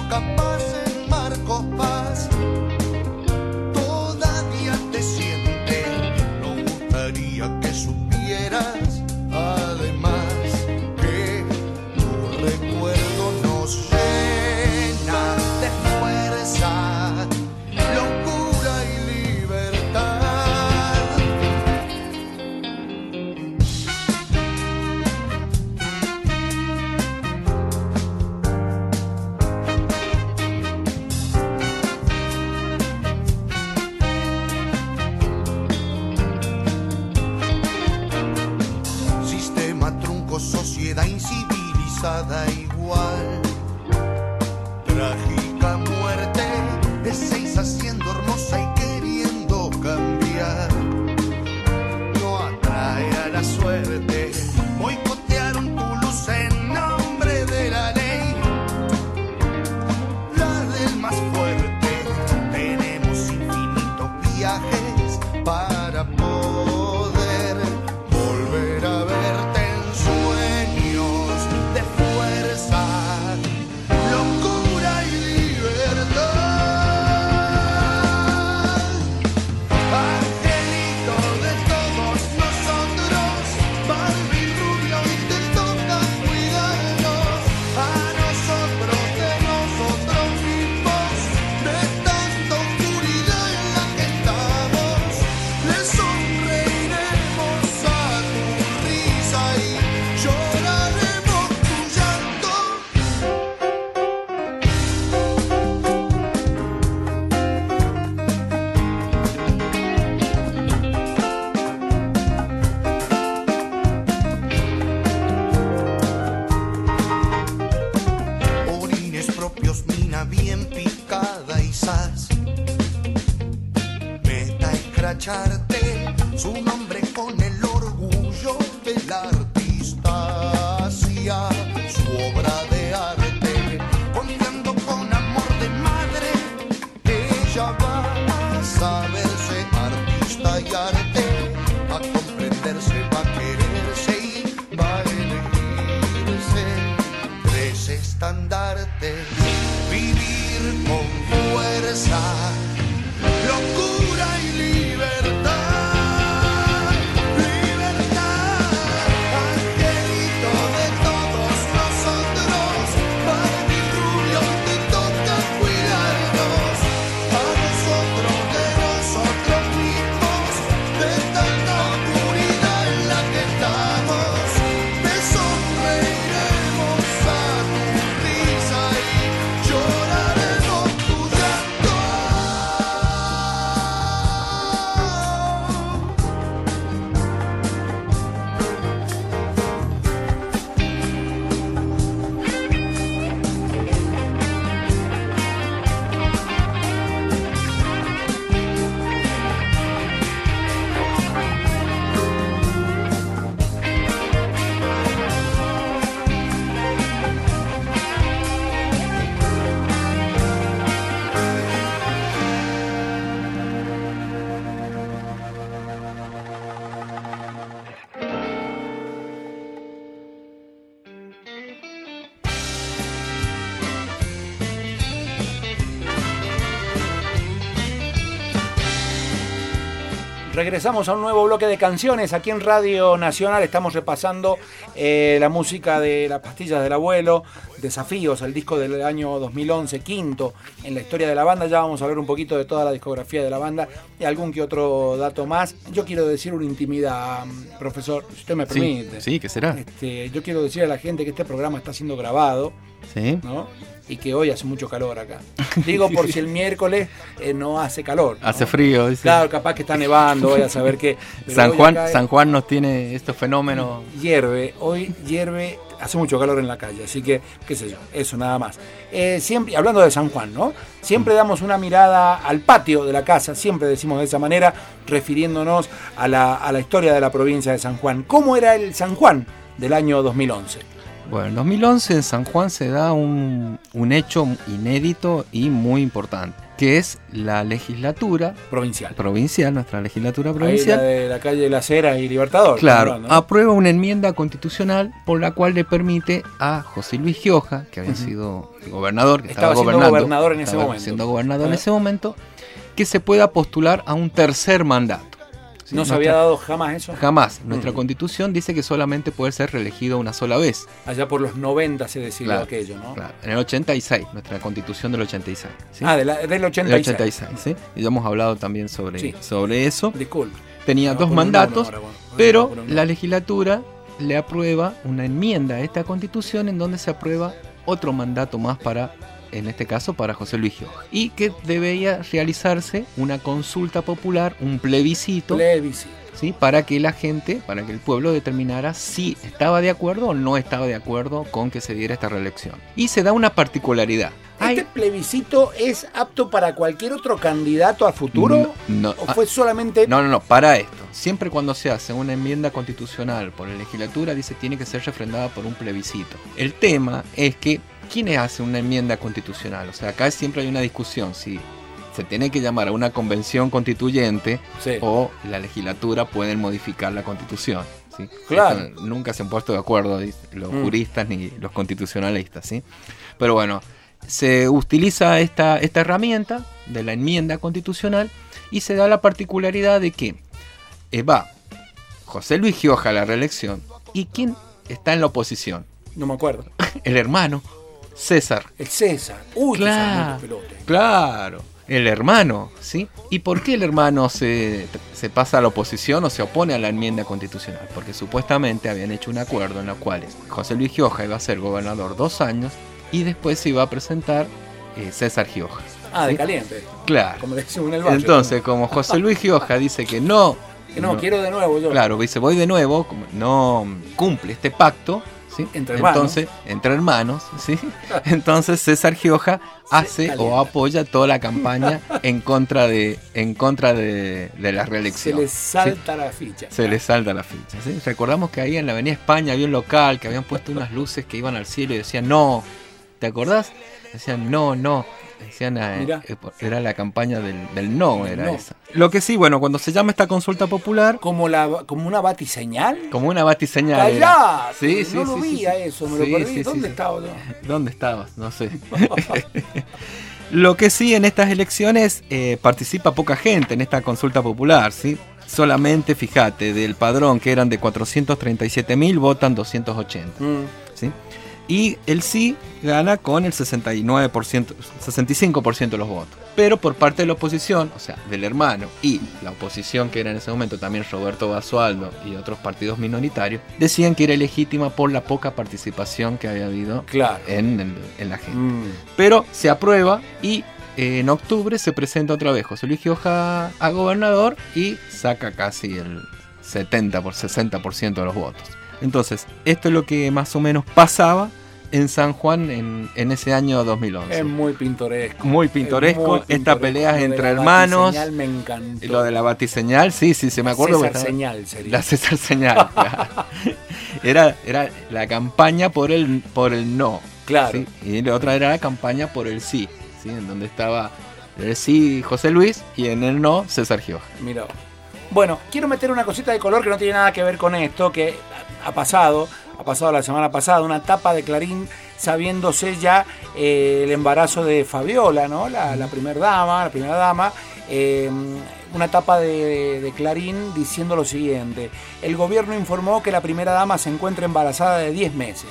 Capaz en Marcos Paz Regresamos a un nuevo bloque de canciones. Aquí en Radio Nacional estamos repasando eh, la música de Las Pastillas del Abuelo, Desafíos, el disco del año 2011, quinto en la historia de la banda. Ya vamos a hablar un poquito de toda la discografía de la banda y algún que otro dato más. Yo quiero decir una intimidad, profesor, si usted me permite. sí, ¿qué será? Este, yo quiero decir a la gente que este programa está siendo grabado. Sí. ¿no? Y que hoy hace mucho calor acá. Digo por si el *laughs* miércoles eh, no hace calor. ¿no? Hace frío, dice. Claro, capaz que está nevando, voy a saber qué. *laughs* San Juan, San Juan nos tiene estos fenómenos. hierve, hoy hierve, hace mucho calor en la calle, así que, qué sé yo, eso nada más. Eh, siempre, hablando de San Juan, ¿no? Siempre damos una mirada al patio de la casa, siempre decimos de esa manera, refiriéndonos a la, a la historia de la provincia de San Juan. ¿Cómo era el San Juan del año 2011? Bueno, en 2011 en San Juan se da un, un hecho inédito y muy importante. Que es la legislatura Provincial. provincial, nuestra legislatura Ahí la provincial. de la calle de la Cera y Libertador. Claro, aprueba una enmienda constitucional por la cual le permite a José Luis Gioja, que había sido gobernador, que Estaba estaba, siendo gobernador en ese estaba momento. siendo gobernador en ese momento, que se pueda postular a un tercer mandato. Sí, No se había dado jamás eso. Jamás. Nuestra Mm. constitución dice que solamente puede ser reelegido una sola vez. Allá por los 90 se decidió Claro, aquello, ¿no? claro. En el 86, nuestra constitución del 86. ¿sí? Ah, de la- del 86. Del 86, ¿sí? Y ya hemos hablado también sobre, Sí. sobre eso. Disculpe. Tenía No, dos mandatos, uno ahora, bueno. pero la legislatura le aprueba una enmienda a esta constitución en donde se aprueba otro mandato más para, en este caso, para José Luis Gioja. Y que debía realizarse una consulta popular, un plebiscito, Plebiscito. ¿sí? para que la gente, para que el pueblo determinara si estaba de acuerdo o no estaba de acuerdo con que se diera esta reelección. Y se da una particularidad. ¿Este plebiscito es apto para cualquier otro candidato a futuro? No, ¿O ah, fue solamente.? No, no, no, para esto. Siempre cuando se hace una enmienda constitucional por la legislatura, dice tiene que ser refrendada por un plebiscito. El tema es que, ¿quién hace una enmienda constitucional? O sea, acá siempre hay una discusión si se tiene que llamar a una convención constituyente Sí. o la legislatura pueden modificar la constitución. ¿sí? Claro. Nunca se han puesto de acuerdo los Mm. juristas ni los constitucionalistas. ¿sí? Pero bueno, se utiliza esta, esta herramienta de la enmienda constitucional y se da la particularidad de que eh, va José Luis Gioja a la reelección y quién está en la oposición. No me acuerdo. *laughs* El hermano César. El César. Uy, Claro. Claro, el hermano, ¿sí? ¿Y por qué el hermano se, se pasa a la oposición o se opone a la enmienda constitucional? Porque supuestamente habían hecho un acuerdo en el cual José Luis Gioja iba a ser gobernador dos años y después se iba a presentar eh, César Gioja. Ah, de caliente. Claro. Como decimos en el barrio. Entonces, como José Luis Gioja dice que no... *laughs* Que no, quiero de nuevo yo. Claro, dice, voy de nuevo, no cumple este pacto, ¿sí? Entre hermanos. Entonces, entre hermanos, ¿sí? Entonces César Gioja hace o apoya toda la campaña *laughs* en contra de, en contra de, de la Se reelección. le ¿sí? salta la ficha. Se le salta la ficha. ¿sí? Recordamos que ahí en la Avenida España había un local que habían puesto unas luces que iban al cielo y decían no. ¿Te acordás? Decían no, no. Decían, eh, Mirá. eh, era la campaña del, del no, era no. esa. Lo que sí, bueno, cuando se llama esta consulta popular, Como, la, como una batiseñal. como una batiseñal. era. ¡Callá! Sí, sí, no sí, lo sí, vi sí. a eso, me Sí, lo perdí. ¿Dónde sí. estaba yo? ¿Dónde estabas? No sé. *laughs* Lo que sí, en estas elecciones eh, participa poca gente en esta consulta popular, ¿sí? Solamente, fíjate, del padrón que eran de 437 mil, votan 280, Mm. ¿sí? Y el sí gana con el 69%, 65% de los votos. Pero por parte de la oposición, o sea, del hermano y la oposición que era en ese momento también Roberto Basualdo y otros partidos minoritarios, decían que era ilegítima por la poca participación que había habido Claro. en, el- en la gente. Mm. Pero se aprueba y eh, en octubre se presenta otra vez José Luis Gioja a gobernador y saca casi el 70 por 60% de los votos. Entonces, esto es lo que más o menos pasaba en San Juan en, en ese año 2011. Es muy pintoresco. Muy Es pintoresco, muy esta pintoresco. pelea Lo de entre la hermanos. me encantó. Lo de la batiseñal, sí, sí, se me acuerdo. César que estaba- señal sería. La César señal. *laughs* era, era la campaña por el, por el no. Claro. ¿sí? Y la otra era la campaña por el sí, ¿sí? En donde estaba el sí José Luis y en el no César Gioja. Mira. Bueno, quiero meter una cosita de color que no tiene nada que ver con esto, que ha pasado, ha pasado la semana pasada, una tapa de Clarín sabiéndose ya eh, el embarazo de Fabiola, ¿no? La, la primera dama, la primera dama. eh, una tapa de, de Clarín diciendo lo siguiente. El gobierno informó que la primera dama se encuentra embarazada de 10 meses.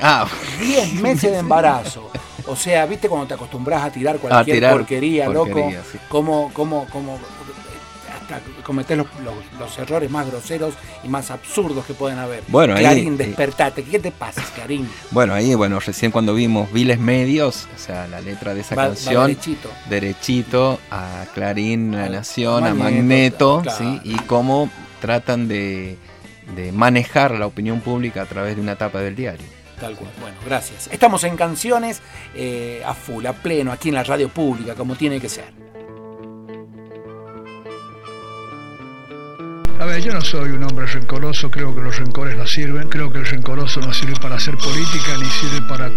Ah, 10 meses de embarazo. O sea, ¿viste cuando te acostumbras a tirar cualquier tirar porquería, loco? sí. Como, como, como hasta cometer los, los- los errores más groseros y más absurdos que pueden haber. Bueno, Clarín, ahí- despertate. ¿Qué te pasa, Clarín? Bueno, ahí, bueno, recién cuando vimos Viles Medios, o sea, la letra de esa Va- va canción, derechito. derechito a Clarín, a La Nación, a Magneto, Magneto, claro. ¿sí? Y cómo tratan de, de manejar la opinión pública a través de una tapa del diario. Tal cual. Bueno, gracias. Estamos en canciones eh, a full, a pleno, aquí en la radio pública, como tiene que ser. A ver, yo no soy un hombre rencoroso, creo que los rencores no sirven, creo que el rencoroso no sirve para hacer política ni sirve para,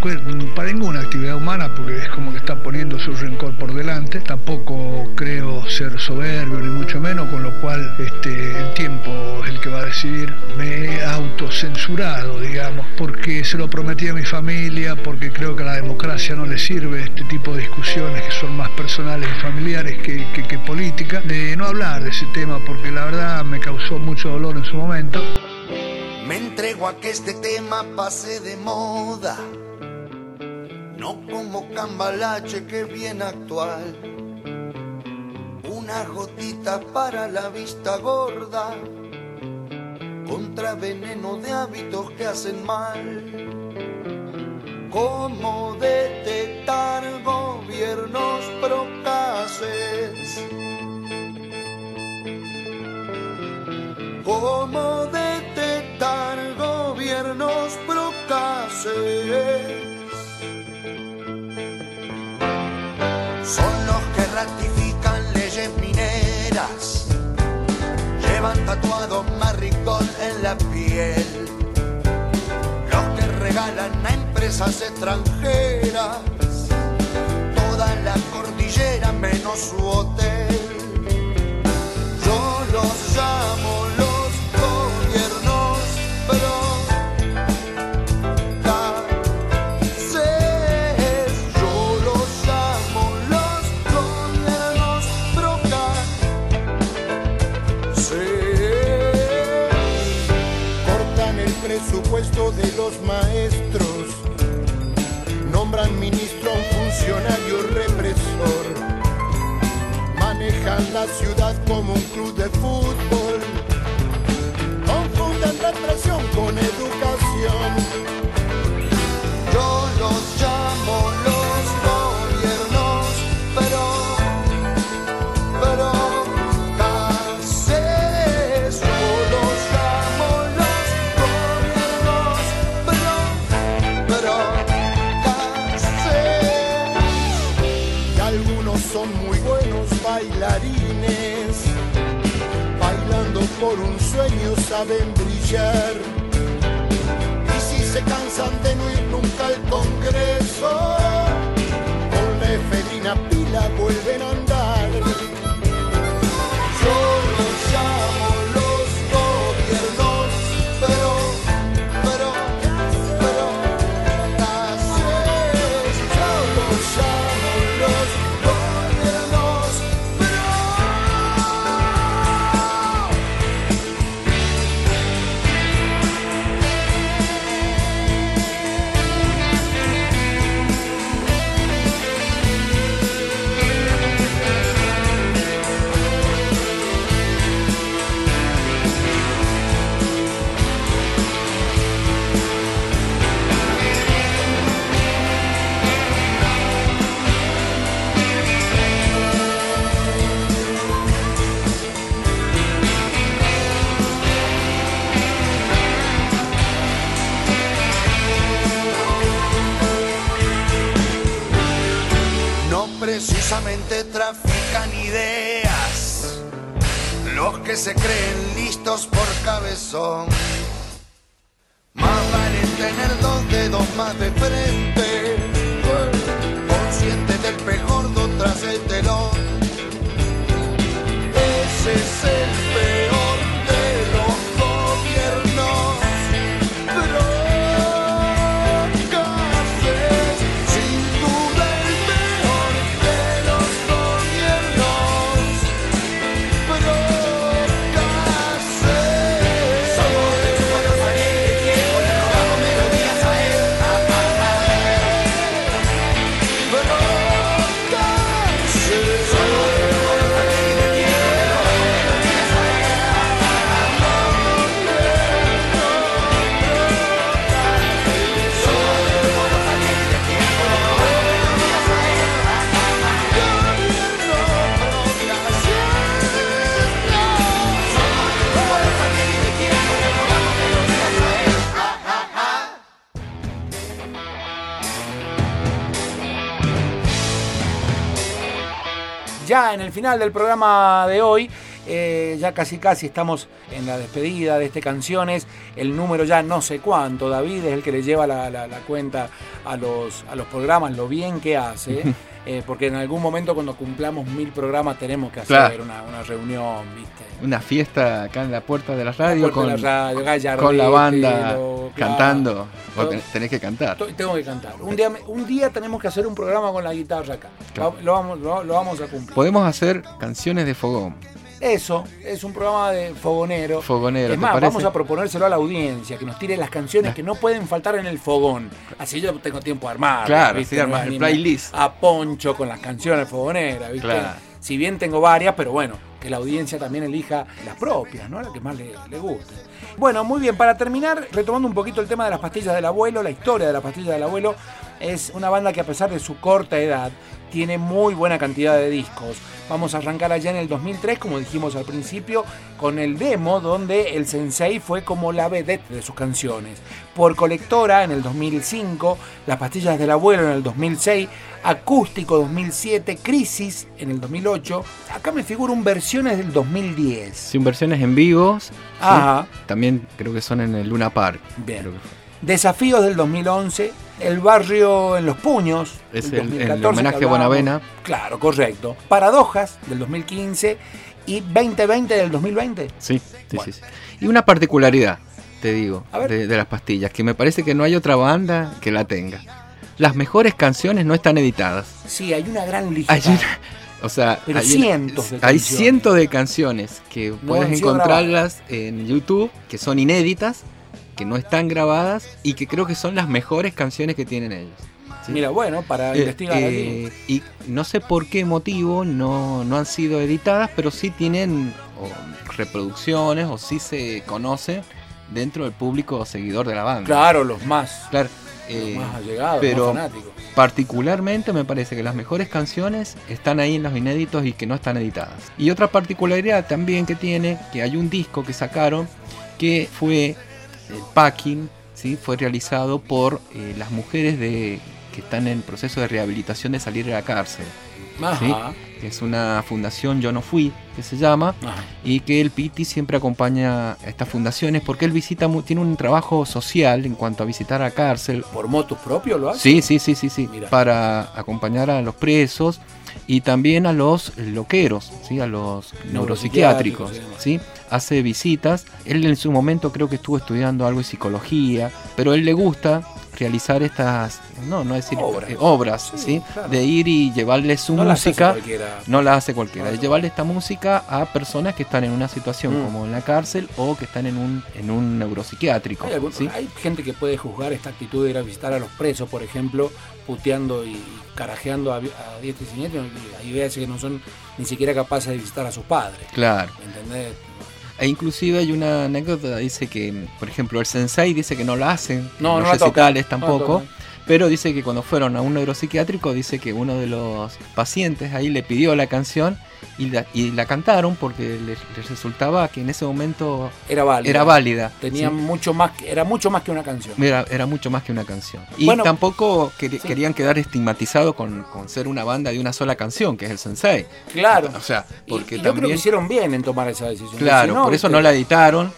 para ninguna actividad humana porque es como que está poniendo su rencor por delante. Tampoco creo ser soberbio ni mucho menos, con lo cual este, el tiempo es el que va a decidir. Me he autocensurado, digamos, porque se lo prometí a mi familia, porque creo que a la democracia no le sirve este tipo de discusiones que son más personales y familiares que, que, política, de no hablar de ese tema porque la verdad me causó mucho dolor en su momento. Me entrego a que este tema pase de moda, no como cambalache que es bien actual. Una gotita para la vista gorda, contra veneno de hábitos que hacen mal. ¿Cómo detectar gobiernos procaces? ¿Cómo detectar gobiernos procaces? Son los que ratifican leyes mineras, llevan tatuado maricón en la piel, los que regalan a empresas extranjeras toda la cordillera menos su hotel. Yo los llamo funcionario represor, manejan la ciudad como un club de fútbol, confunden represión con educación. Y si se cansan de no ir nunca al ya en el final del programa de hoy eh, ya casi casi estamos en la despedida de este Canciones. El número ya no sé cuánto. David es el que le lleva la, la- cuenta a los, a los programas, lo bien que hace. *laughs* eh, porque en algún momento cuando cumplamos mil programas tenemos que hacer Claro. una, una reunión, ¿viste? Una fiesta acá en la puerta de la radio, puerta con, de la radio, Gallardete, con la banda lo- claro. cantando. Vos Todo- tenés, que cantar. Tengo que cantar. Un día, un día tenemos que hacer un programa con la guitarra acá. Claro. Lo, vamos, lo, lo vamos a cumplir. Podemos hacer canciones de fogón. Eso, es un programa de fogonero. Fogonero, es ¿te más, vamos a proponérselo a la audiencia, que nos tire las canciones que no pueden faltar en el fogón. Así yo tengo tiempo de armar. Claro, ¿viste? es el playlist. A Poncho con las canciones fogoneras, ¿viste? Claro. Si bien tengo varias, pero bueno, que la audiencia también elija las propias, ¿no? Las que más le, le gusten. Bueno, muy bien, para terminar, retomando un poquito el tema de las pastillas del abuelo, la historia de las pastillas del abuelo, es una banda que a pesar de su corta edad, tiene muy buena cantidad de discos. Vamos a arrancar allá en el 2003, como dijimos al principio, con el demo donde el sensei fue como la vedette de sus canciones. Por colectora en el 2005, Las pastillas del abuelo en el 2006, Acústico 2007, Crisis en el 2008. Acá me figuran versiones del 2010. Sin versiones en vivos. Ajá. ¿sí? También creo que son en el Luna Park. Bien. Desafíos del 2011, El barrio en los puños. Es del el- el 2014 homenaje a Bonavena. hablábamos. Claro, correcto. Paradojas del 2015 y 2020 del 2020. Sí, sí, sí, sí. Y una particularidad, te digo, de, de las pastillas, que me parece que no hay otra banda que la tenga. Las mejores canciones no están editadas. Sí, hay una gran lista. Hay una- o sea, Pero hay, cientos de hay canciones. cientos de canciones que No puedes encontrarlas en YouTube, que son inéditas, que no están grabadas y que creo que son las mejores canciones que tienen ellos. ¿sí? Mira, bueno, para Eh, investigar eh, y no sé por qué motivo no, no han sido editadas, pero sí tienen o, reproducciones o sí se conocen dentro del público seguidor de la banda. Claro, los más. Claro. Los eh, más allegados, pero los más fanáticos. particularmente me parece que las mejores canciones están ahí en los inéditos y que no están editadas. Y otra particularidad también que tiene, que hay un disco que sacaron que fue el packing, ¿sí? fue realizado por eh, las mujeres de, que están en proceso de rehabilitación de salir de la cárcel. ¿sí? Es una fundación Yo No Fui, que se llama, Ajá. y que el Piti siempre acompaña a estas fundaciones porque él visita, tiene un trabajo social en cuanto a visitar a cárcel. ¿Por motus propio lo hace? Sí, sí, sí, sí, sí, para acompañar a los presos y también a los loqueros, ¿sí? a los Neuropsiquiátricos. ¿sí? hace visitas. Él en su momento creo que estuvo estudiando algo de psicología, pero a él le gusta realizar estas, no, no decir Obras. eh, obras, Sí, ¿sí? claro. de ir y llevarle su No música, no la hace cualquiera, de llevarle esta música a personas que están en una situación Mm. como en la cárcel o que están en un, en un neuropsiquiátrico. Hay, algún- ¿sí? hay gente que puede juzgar esta actitud de ir a visitar a los presos, por ejemplo, puteando y carajeando a, a diestra y siniestra. y Hay veces que no son ni siquiera capaces de visitar a sus padres. Claro. E inclusive hay una anécdota, dice que, por ejemplo, el sensei dice que no la hacen, No, los no recitales tampoco, pero dice que cuando fueron a un neuropsiquiátrico, dice que uno de los pacientes ahí le pidió la canción y la, y la cantaron porque les, les resultaba que en ese momento Era válida. Era válida, Tenía ¿sí? mucho más era mucho más que una canción. Era, era mucho más que una canción. Y Bueno, tampoco sí. querían quedar estigmatizados con, con ser una banda de una sola canción, que es el Sensei. Claro. O sea, porque Y yo creo también... que hicieron bien en tomar esa decisión. Claro, Si no, por eso no la editaron,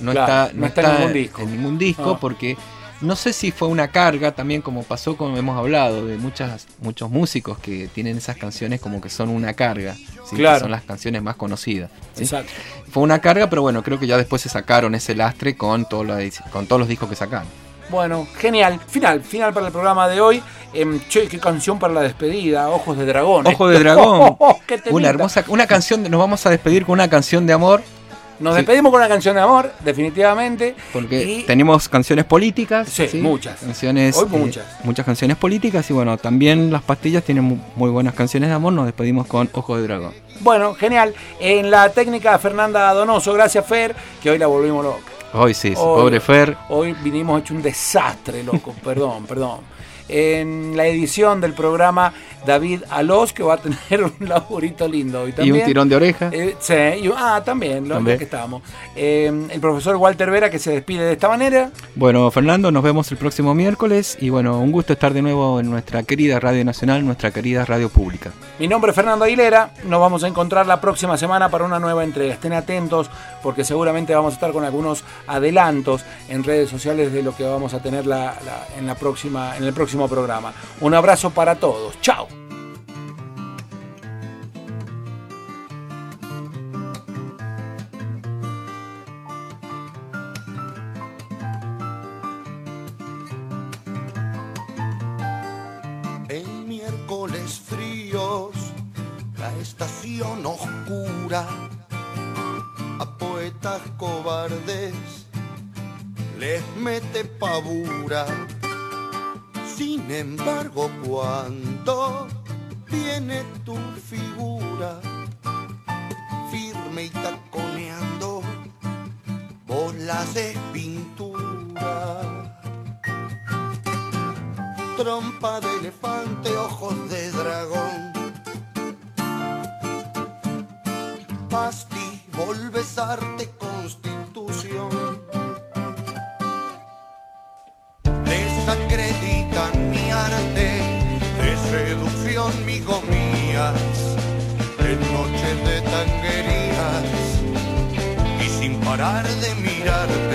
no, Claro, está, no está en ningún disco. en ningún disco, Ah. porque no sé si fue una carga también como pasó como hemos hablado de muchas muchos músicos que tienen esas canciones como que son una carga, ¿sí? Que Claro. son las canciones más conocidas. ¿sí? Exacto. Fue una carga, pero bueno, creo que ya después se sacaron ese lastre con, todo con todos los discos que sacaron. Bueno, genial. Final, final para el programa de hoy. Em, che, qué canción para la despedida. Ojos de dragón. Ojo de dragón, *laughs* qué temita. una hermosa, una canción, de- nos vamos a despedir con una canción de amor. Nos Sí. despedimos con una canción de amor, definitivamente. Porque Y- tenemos canciones políticas. Sí, muchas. Canciones, Hoy eh, muchas. muchas canciones políticas y bueno, también las pastillas tienen mu- muy buenas canciones de amor. Nos despedimos con Ojo de Dragón. Bueno, genial. En la técnica Fernanda Donoso, gracias Fer, que hoy la volvimos loca. Hoy sí, sí, Hoy- pobre Fer. Hoy vinimos hecho un desastre, loco. *laughs* perdón, perdón. En la edición del programa David Alós, que va a tener *laughs* un laburito lindo. Y, también, un tirón de oreja. Eh, sí, y- ah, también, lo También. que estábamos. Eh, el profesor Walter Vera, que se despide de esta manera. Bueno, Fernando, nos vemos el próximo miércoles y bueno, un gusto estar de nuevo en nuestra querida Radio Nacional, nuestra querida Radio Pública. Mi nombre es Fernando Aguilera. Nos vamos a encontrar la próxima semana para una nueva entrega. Estén atentos porque seguramente vamos a estar con algunos adelantos en redes sociales de lo que vamos a tener en, la próxima, en el próximo programa. Un abrazo para todos. Chao. En miércoles fríos, la estación oscura, les mete pavura. Sin embargo, cuando viene tu figura, firme y taconeando, vos la haces pintura trompa de elefante, ojos de dragón. Pasti, volves arte, constitución. Desacreditan mi arte de seducción, mis gomías, en noches de tanguerías y sin parar de mirarte.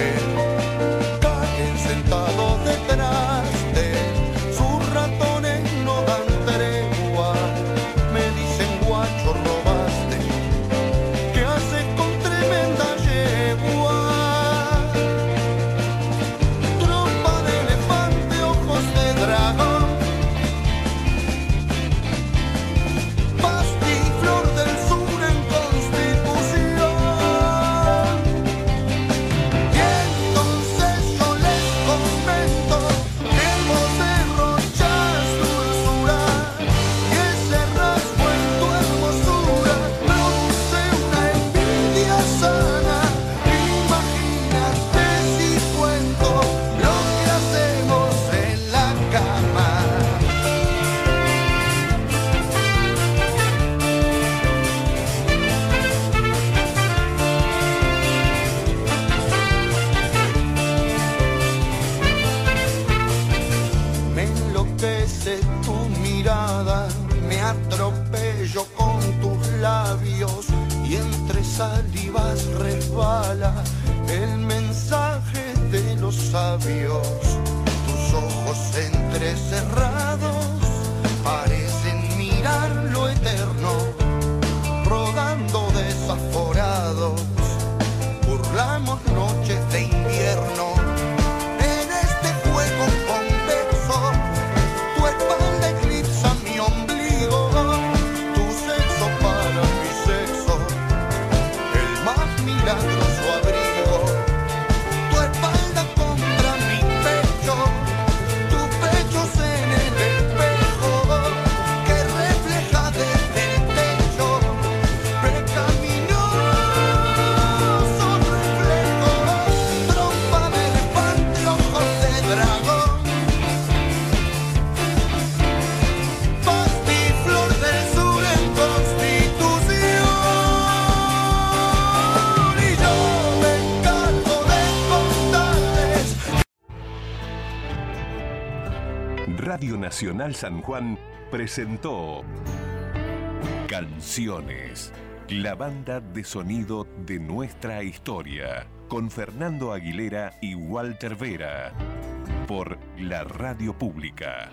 Nacional San Juan presentó Canciones, la banda de sonido de nuestra historia, con Fernando Aguilera y Walter Vera, por la Radio Pública.